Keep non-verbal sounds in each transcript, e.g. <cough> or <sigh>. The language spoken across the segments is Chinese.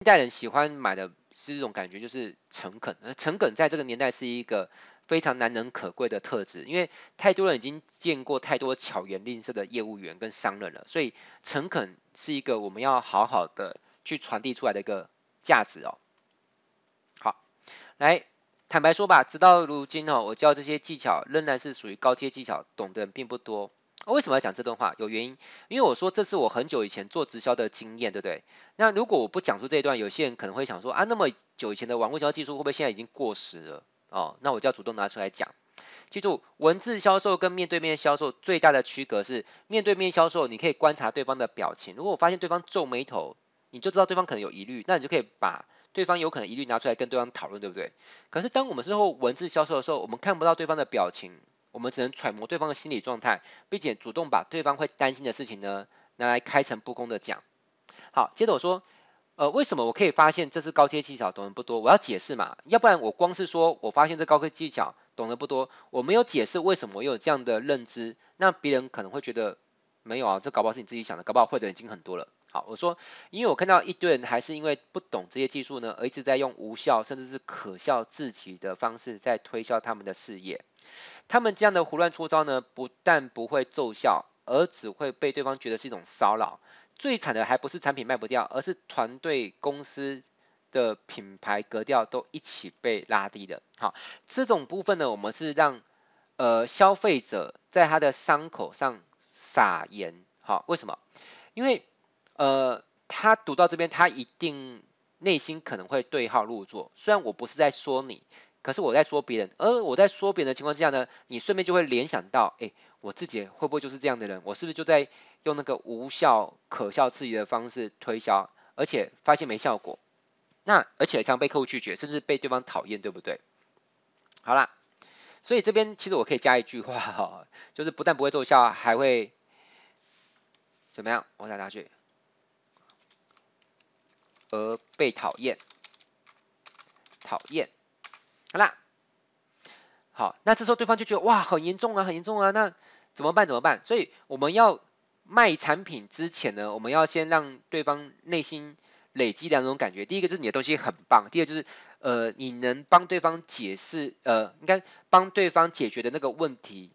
一代人喜欢买的是一种感觉，就是诚恳。而诚恳在这个年代是一个非常难能可贵的特质，因为太多人已经见过太多巧言令色的业务员跟商人了，所以诚恳是一个我们要好好的去传递出来的一个价值哦。好，来坦白说吧，直到如今哦，我教这些技巧仍然是属于高阶技巧，懂的人并不多。为什么要讲这段话？有原因，因为我说这是我很久以前做直销的经验，对不对？那如果我不讲出这一段，有些人可能会想说啊，那么久以前的网络销技术会不会现在已经过时了？哦，那我就要主动拿出来讲。记住，文字销售跟面对面销售最大的区隔是，面对面销售你可以观察对方的表情，如果我发现对方皱眉头，你就知道对方可能有疑虑，那你就可以把对方有可能疑虑拿出来跟对方讨论，对不对？可是当我们之后文字销售的时候，我们看不到对方的表情。我们只能揣摩对方的心理状态，并且主动把对方会担心的事情呢，拿来开诚布公的讲。好，接着我说，呃，为什么我可以发现这是高阶技巧，懂得不多？我要解释嘛，要不然我光是说我发现这高阶技巧懂得不多，我没有解释为什么我有这样的认知，那别人可能会觉得没有啊，这搞不好是你自己想的，搞不好会的已经很多了。好，我说，因为我看到一堆人还是因为不懂这些技术呢，而一直在用无效甚至是可笑至极的方式在推销他们的事业。他们这样的胡乱出招呢，不但不会奏效，而只会被对方觉得是一种骚扰。最惨的还不是产品卖不掉，而是团队公司的品牌格调都一起被拉低了。好，这种部分呢，我们是让呃消费者在他的伤口上撒盐。好，为什么？因为呃他读到这边，他一定内心可能会对号入座。虽然我不是在说你。可是我在说别人，而我在说别人的情况之下呢，你顺便就会联想到，哎，我自己会不会就是这样的人？我是不是就在用那个无效、可笑至极的方式推销，而且发现没效果？那而且常被客户拒绝，甚至被对方讨厌，对不对？好啦，所以这边其实我可以加一句话哈，就是不但不会奏效，还会怎么样？我再拿去，而被讨厌，讨厌。好啦，好，那这时候对方就觉得哇，很严重啊，很严重啊，那怎么办？怎么办？所以我们要卖产品之前呢，我们要先让对方内心累积两种感觉。第一个就是你的东西很棒，第二就是呃，你能帮对方解释，呃，应该帮对方解决的那个问题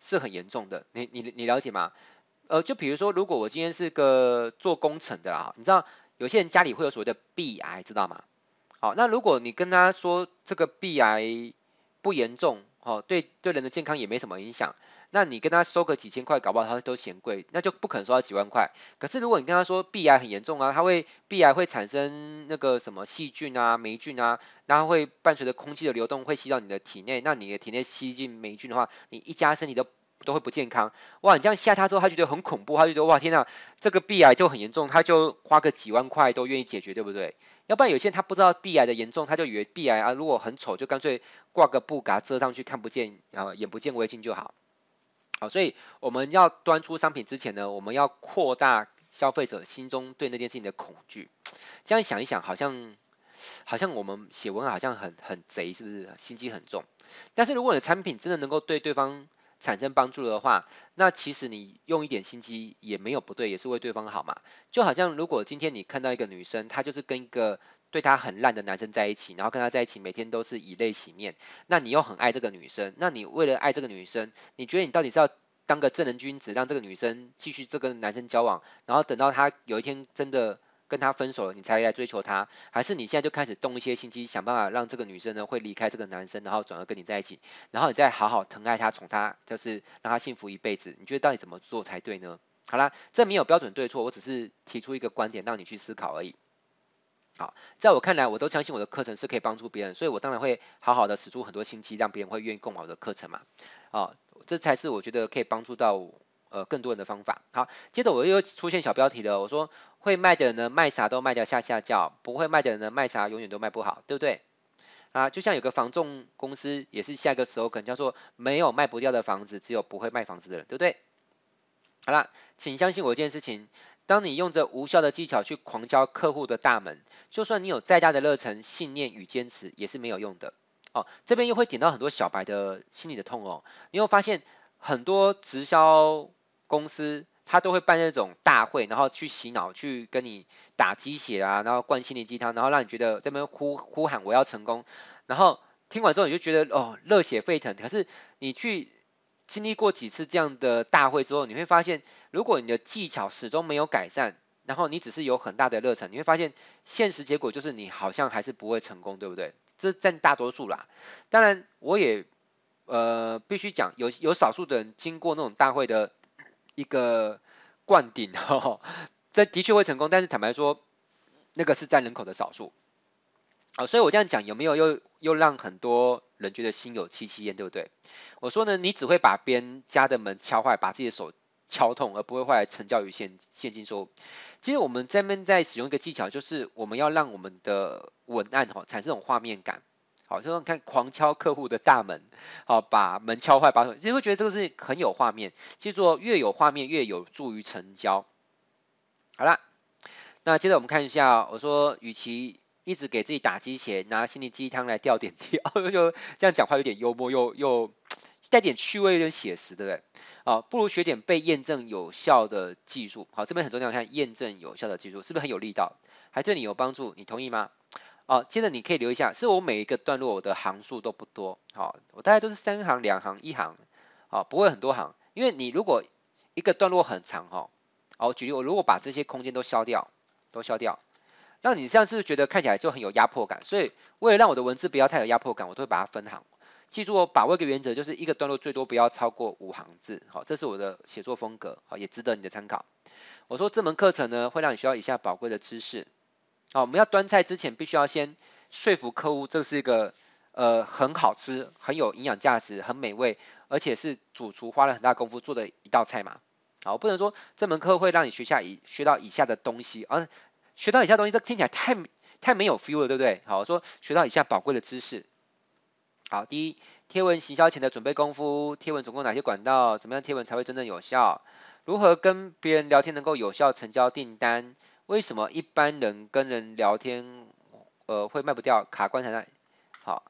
是很严重的。你你你了解吗？呃，就比如说，如果我今天是个做工程的啦，你知道有些人家里会有所谓的壁癌，知道吗？好，那如果你跟他说这个壁癌不严重，哦，对对人的健康也没什么影响，那你跟他收个几千块，搞不好他都嫌贵，那就不可能收到几万块。可是如果你跟他说壁癌很严重啊，它会壁癌会产生那个什么细菌啊、霉菌啊，然后会伴随着空气的流动会吸到你的体内，那你的体内吸进霉菌的话，你一加身体都都会不健康。哇，你这样吓他之后，他觉得很恐怖，他就觉得哇天呐，这个鼻癌就很严重，他就花个几万块都愿意解决，对不对？要不然有些人他不知道鼻癌的严重，他就以为鼻癌啊，如果很丑就干脆挂个布给他遮上去，看不见，然后眼不见为净就好。好，所以我们要端出商品之前呢，我们要扩大消费者心中对那件事情的恐惧。这样想一想，好像好像我们写文好像很很贼，是不是心机很重？但是如果你的产品真的能够对对方产生帮助的话，那其实你用一点心机也没有不对，也是为对方好嘛。就好像如果今天你看到一个女生，她就是跟一个对她很烂的男生在一起，然后跟他在一起每天都是以泪洗面，那你又很爱这个女生，那你为了爱这个女生，你觉得你到底是要当个正人君子，让这个女生继续这个男生交往，然后等到她有一天真的。跟他分手了，你才来追求他，还是你现在就开始动一些心机，想办法让这个女生呢会离开这个男生，然后转而跟你在一起，然后你再好好疼爱她，宠她，就是让她幸福一辈子。你觉得到底怎么做才对呢？好啦，这没有标准对错，我只是提出一个观点让你去思考而已。好，在我看来，我都相信我的课程是可以帮助别人，所以我当然会好好的使出很多心机，让别人会愿意购买我的课程嘛。啊，这才是我觉得可以帮助到呃更多人的方法。好，接着我又出现小标题了，我说。会卖的人呢，卖啥都卖掉下下叫；不会卖的人呢，卖啥永远都卖不好，对不对？啊，就像有个房仲公司，也是下一个 slogan 叫做“没有卖不掉的房子，只有不会卖房子的人”，对不对？好了，请相信我一件事情：当你用着无效的技巧去狂敲客户的大门，就算你有再大的热忱、信念与坚持，也是没有用的。哦，这边又会点到很多小白的心里的痛哦。你会发现很多直销公司。他都会办那种大会，然后去洗脑，去跟你打鸡血啊，然后灌心灵鸡汤，然后让你觉得这边呼呼喊我要成功，然后听完之后你就觉得哦热血沸腾。可是你去经历过几次这样的大会之后，你会发现，如果你的技巧始终没有改善，然后你只是有很大的热忱，你会发现现实结果就是你好像还是不会成功，对不对？这占大多数啦。当然，我也呃必须讲，有有少数的人经过那种大会的一个灌顶，<laughs> 哦，这的确会成功。但是坦白说，那个是占人口的少数。好，所以我这样讲有没有又又让很多人觉得心有戚戚焉，对不对？我说呢，你只会把别人家的门敲坏，把自己的手敲痛，而不会后来成交于现现金收入。其实我们这边在使用一个技巧，就是我们要让我们的文案哈产生这种画面感。好，就说看狂敲客户的大门，好，把门敲坏，把手，其实会觉得这个是很有画面。记住，越有画面越有助于成交。好啦，那接着我们看一下，我说与其一直给自己打鸡血，拿心灵鸡汤来吊点滴，<laughs> 就这样讲话有点幽默，又又带点趣味，有点写实，对不对？啊，不如学点被验证有效的技术。好，这边很重要，看验证有效的技术是不是很有力道，还对你有帮助？你同意吗？好，接着你可以留一下，是我每一个段落我的行数都不多，好，我大概都是三行、两行、一行，好，不会很多行，因为你如果一个段落很长，哈，好，举例我如果把这些空间都消掉，都消掉。让你这样是不是觉得看起来就很有压迫感？所以为了让我的文字不要太有压迫感，我都会把它分行。记住我把握一个原则，就是一个段落最多不要超过五行字。好，这是我的写作风格，好，也值得你的参考。我说这门课程呢，会让你学到以下宝贵的知识。好，我们要端菜之前，必须要先说服客户，这是一个呃很好吃、很有营养价值、很美味，而且是主厨花了很大功夫做的一道菜嘛。好，不能说这门课会让你学下以学到以下的东西，而学到以下东西，这听起来太太没有 feel 了，对不对？好，说学到以下宝贵的知识。好，第一，贴文行销前的准备功夫，贴文总共哪些管道？怎么样贴文才会真正有效？如何跟别人聊天能够有效成交订单？为什么一般人跟人聊天，呃，会卖不掉，卡关在那？好。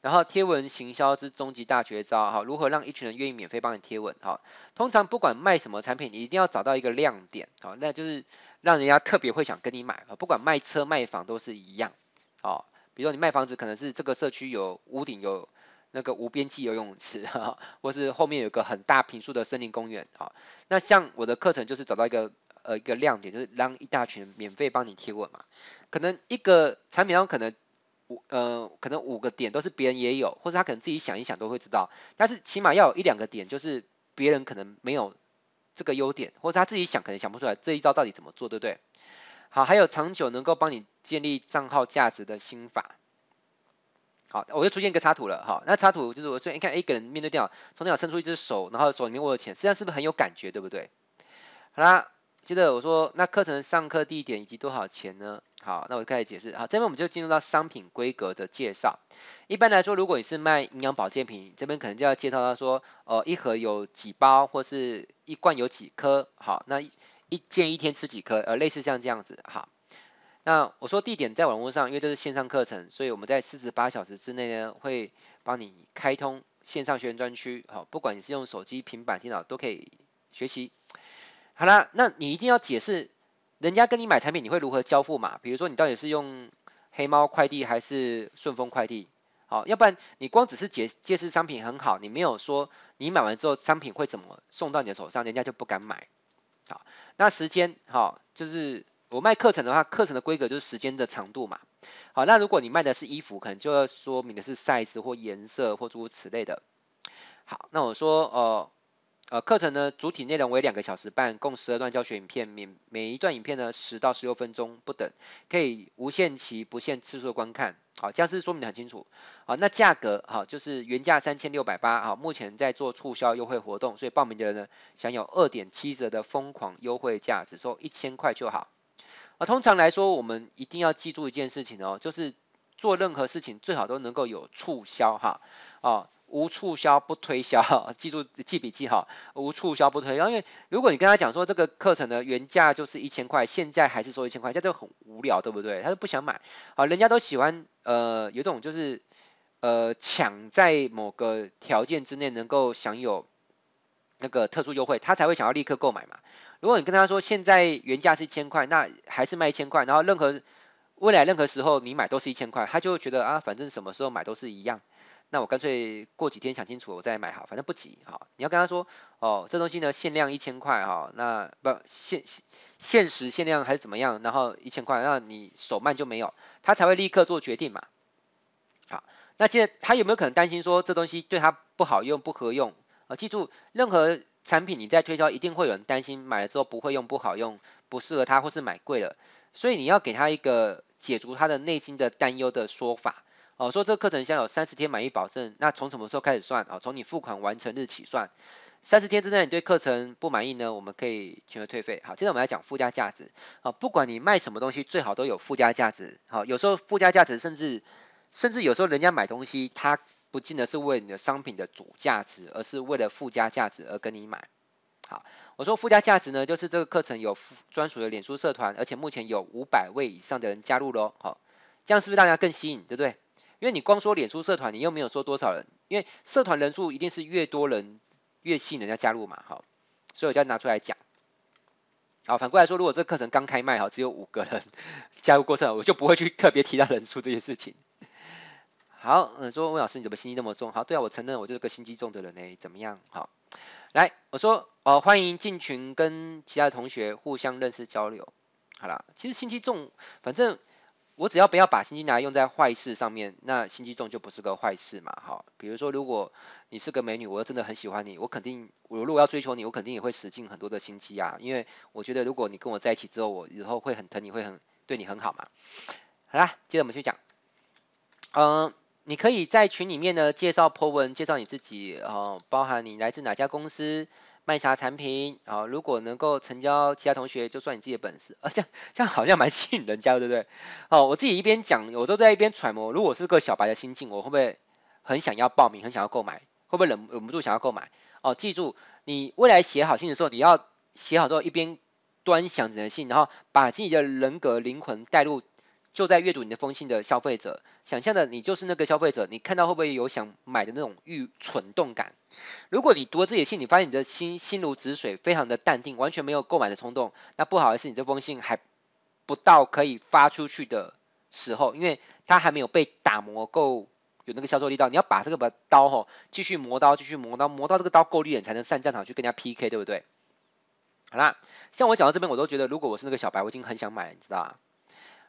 然后贴文行销之终极大绝招，好，如何让一群人愿意免费帮你贴文？好，通常不管卖什么产品，你一定要找到一个亮点，好，那就是让人家特别会想跟你买，不管卖车卖房都是一样，好，比如说你卖房子，可能是这个社区有屋顶有那个无边际游泳池，<laughs> 哈，或是后面有个很大平数的森林公园，啊，那像我的课程就是找到一个呃一个亮点，就是让一大群免费帮你贴文嘛，可能一个产品上可能。五呃，可能五个点都是别人也有，或者他可能自己想一想都会知道，但是起码要有一两个点，就是别人可能没有这个优点，或者他自己想可能想不出来这一招到底怎么做，对不对？好，还有长久能够帮你建立账号价值的心法。好，我又出现一个插图了，哈，那插图就是我说，你看一个人面对电脑，从电脑伸出一只手，然后手里面握着钱，实际上是不是很有感觉，对不对？好啦。接着我说，那课程上课地点以及多少钱呢？好，那我开始解释。好，这边我们就进入到商品规格的介绍。一般来说，如果你是卖营养保健品，这边可能就要介绍到说，呃，一盒有几包，或是一罐有几颗。好，那一件一天吃几颗，呃，类似像这样子。好，那我说地点在网络上，因为这是线上课程，所以我们在四十八小时之内呢，会帮你开通线上学习专区。好，不管你是用手机、平板、电脑都可以学习。好啦，那你一定要解释，人家跟你买产品，你会如何交付嘛？比如说你到底是用黑猫快递还是顺丰快递？好，要不然你光只是解解释商品很好，你没有说你买完之后商品会怎么送到你的手上，人家就不敢买。好，那时间好，就是我卖课程的话，课程的规格就是时间的长度嘛。好，那如果你卖的是衣服，可能就要说明的是 size 或颜色或诸如此类的。好，那我说呃。呃，课程呢，主体内容为两个小时半，共十二段教学影片，每每一段影片呢十到十六分钟不等，可以无限期、不限次数的观看。好，这样是说明的很清楚。好，那价格好，就是原价三千六百八，好，目前在做促销优惠活动，所以报名的人呢享有二点七折的疯狂优惠价，只收一千块就好。啊，通常来说，我们一定要记住一件事情哦，就是做任何事情最好都能够有促销哈，哦。无促销不推销，<laughs> 记住记笔记哈。无促销不推销，因为如果你跟他讲说这个课程的原价就是一千块，现在还是说一千块，这就很无聊，对不对？他就不想买。好，人家都喜欢呃有种就是呃抢在某个条件之内能够享有那个特殊优惠，他才会想要立刻购买嘛。如果你跟他说现在原价是一千块，那还是卖一千块，然后任何未来任何时候你买都是一千块，他就会觉得啊，反正什么时候买都是一样。那我干脆过几天想清楚我再买好，反正不急哈。你要跟他说哦，这东西呢限量一千块哈，那不限限时限量还是怎么样，然后一千块，那你手慢就没有，他才会立刻做决定嘛。好，那接着他有没有可能担心说这东西对他不好用不合用啊？记住，任何产品你在推销，一定会有人担心买了之后不会用不好用，不适合他或是买贵了，所以你要给他一个解除他的内心的担忧的说法。哦，说这个课程将有三十天满意保证，那从什么时候开始算？哦，从你付款完成日起算。三十天之内你对课程不满意呢，我们可以全额退费。好，接着我们来讲附加价值。好，不管你卖什么东西，最好都有附加价值。好，有时候附加价值甚至甚至有时候人家买东西，他不见得是为你的商品的主价值，而是为了附加价值而跟你买。好，我说附加价值呢，就是这个课程有专属的脸书社团，而且目前有五百位以上的人加入喽。好，这样是不是大家更吸引，对不对？因为你光说脸书社团，你又没有说多少人，因为社团人数一定是越多人越吸引人家加入嘛，好，所以我就要拿出来讲。好，反过来说，如果这课程刚开卖，哈，只有五个人 <laughs> 加入过程，我就不会去特别提到人数这件事情。好，嗯，说温老师你怎么心机那么重？好，对啊，我承认我就是个心机重的人呢，怎么样？好，来，我说哦，欢迎进群跟其他的同学互相认识交流。好了，其实心机重，反正。我只要不要把心机拿来用在坏事上面，那心机重就不是个坏事嘛，哈，比如说如果你是个美女，我真的很喜欢你，我肯定我如果要追求你，我肯定也会使尽很多的心机啊，因为我觉得如果你跟我在一起之后，我以后会很疼你，会很对你很好嘛。好啦，接着我们去讲，嗯，你可以在群里面呢介绍 po 文，介绍你自己，哦，包含你来自哪家公司。卖啥产品啊？如果能够成交其他同学，就算你自己的本事啊。<laughs> 这样这样好像蛮吸引人家，对不对？哦，我自己一边讲，我都在一边揣摩，如果是个小白的心境，我会不会很想要报名，很想要购买？会不会忍忍不住想要购买？哦，记住，你未来写好信的时候，你要写好之后一边端详整个信，然后把自己的人格灵魂带入。就在阅读你的封信的消费者，想象的你就是那个消费者，你看到会不会有想买的那种欲蠢动感？如果你读了这些信，你发现你的心心如止水，非常的淡定，完全没有购买的冲动，那不好意思，你这封信还不到可以发出去的时候，因为它还没有被打磨够有那个销售力道。你要把这个把刀吼继续磨刀，继续磨刀，磨到这个刀够利，你才能上战场去跟人家 PK，对不对？好啦，像我讲到这边，我都觉得如果我是那个小白，我已经很想买了，你知道吗？好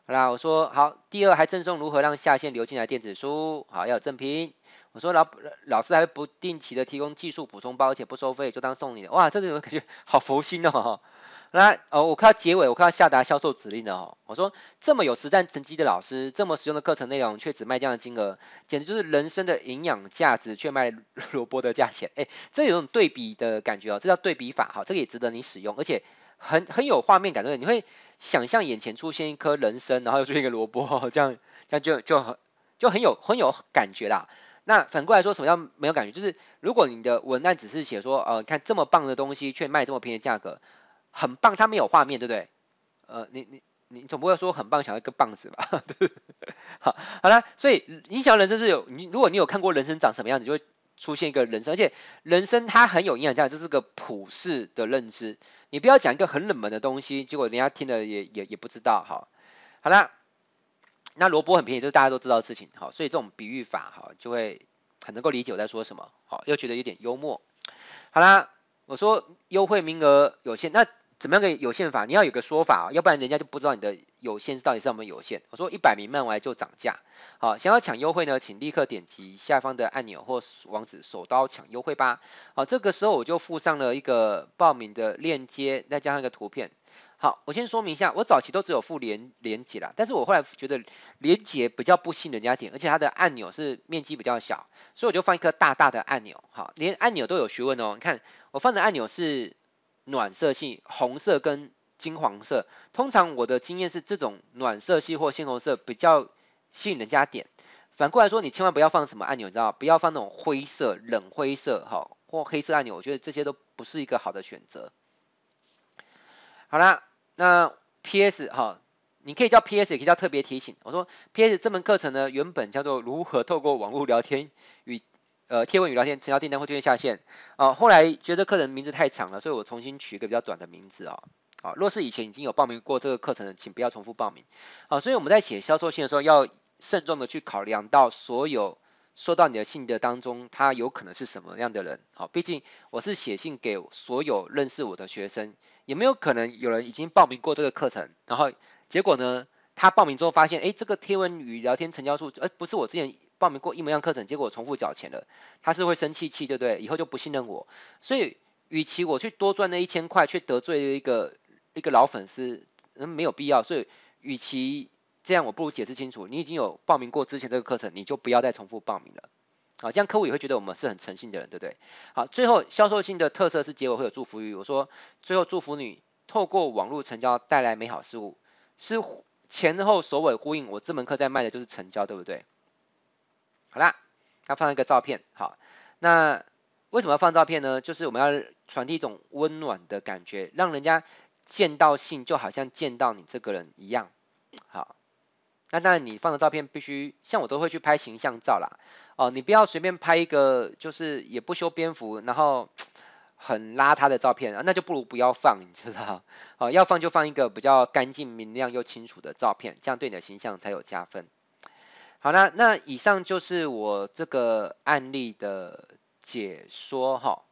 好啦，我说好，第二还赠送如何让下线流进来电子书，好要有赠品。我说老老师还不定期的提供技术补充包，而且不收费，就当送你的。哇，这种感觉好佛心哦。来哦，我看到结尾，我看到下达销售指令了哦。我说这么有实战成绩的老师，这么实用的课程内容，却只卖这样的金额，简直就是人生的营养价值，却卖萝卜的价钱。哎，这有种对比的感觉哦，这叫对比法哈，这个也值得你使用，而且很很有画面感，对不对？你会。想象眼前出现一颗人参，然后又出现一个萝卜，这样这样就就很就很有很有感觉啦。那反过来说，什么叫没有感觉？就是如果你的文案只是写说，呃，看这么棒的东西却卖这么便宜的价格，很棒，它没有画面，对不对？呃，你你你总不会说很棒，想要一个棒子吧？<laughs> 对？<laughs> 好，好了，所以你想要人生是有你，如果你有看过人参长什么样子，就会出现一个人生，而且人生它很有营养价值，这是个普世的认知。你不要讲一个很冷门的东西，结果人家听了也也也不知道，好，好啦，那萝卜很便宜，这是大家都知道的事情，好，所以这种比喻法，哈，就会很能够理解我在说什么，好，又觉得有点幽默，好啦，我说优惠名额有限，那。怎么样个有限法？你要有个说法啊，要不然人家就不知道你的有限到底是怎么有限。我说一百名卖完就涨价，好，想要抢优惠呢，请立刻点击下方的按钮或网址，手刀抢优惠吧。好，这个时候我就附上了一个报名的链接，再加上一个图片。好，我先说明一下，我早期都只有附连连结啦，但是我后来觉得连结比较不吸引人家点，而且它的按钮是面积比较小，所以我就放一颗大大的按钮。好，连按钮都有学问哦。你看我放的按钮是。暖色系，红色跟金黄色，通常我的经验是这种暖色系或鲜红色比较吸引人家点。反过来说，你千万不要放什么按钮，你知道不要放那种灰色、冷灰色，哈，或黑色按钮，我觉得这些都不是一个好的选择。好啦，那 PS 哈，你可以叫 PS，也可以叫特别提醒。我说 PS 这门课程呢，原本叫做如何透过网络聊天与呃贴文与聊天成交订单或推荐下线。哦，后来觉得客人名字太长了，所以我重新取一个比较短的名字哦。啊，若是以前已经有报名过这个课程的，请不要重复报名。啊，所以我们在写销售信的时候，要慎重的去考量到所有收到你的信的当中，他有可能是什么样的人。好，毕竟我是写信给所有认识我的学生，有没有可能有人已经报名过这个课程，然后结果呢，他报名之后发现，哎，这个贴文与聊天成交数，哎，不是我之前报名过一模一样课程，结果重复缴钱了，他是会生气气，对不对？以后就不信任我。所以，与其我去多赚那一千块，却得罪一个。一个老粉丝，嗯，没有必要，所以与其这样，我不如解释清楚，你已经有报名过之前这个课程，你就不要再重复报名了，好，这样客户也会觉得我们是很诚信的人，对不对？好，最后销售性的特色是结尾会有祝福语，我说最后祝福你透过网络成交带来美好事物，是前后首尾呼应，我这门课在卖的就是成交，对不对？好啦，要放一个照片，好，那为什么要放照片呢？就是我们要传递一种温暖的感觉，让人家。见到信就好像见到你这个人一样，好，那当然你放的照片必须像我都会去拍形象照啦，哦，你不要随便拍一个就是也不修边幅，然后很邋遢的照片，那就不如不要放，你知道，<laughs> 哦，要放就放一个比较干净明亮又清楚的照片，这样对你的形象才有加分。好啦，那以上就是我这个案例的解说哈。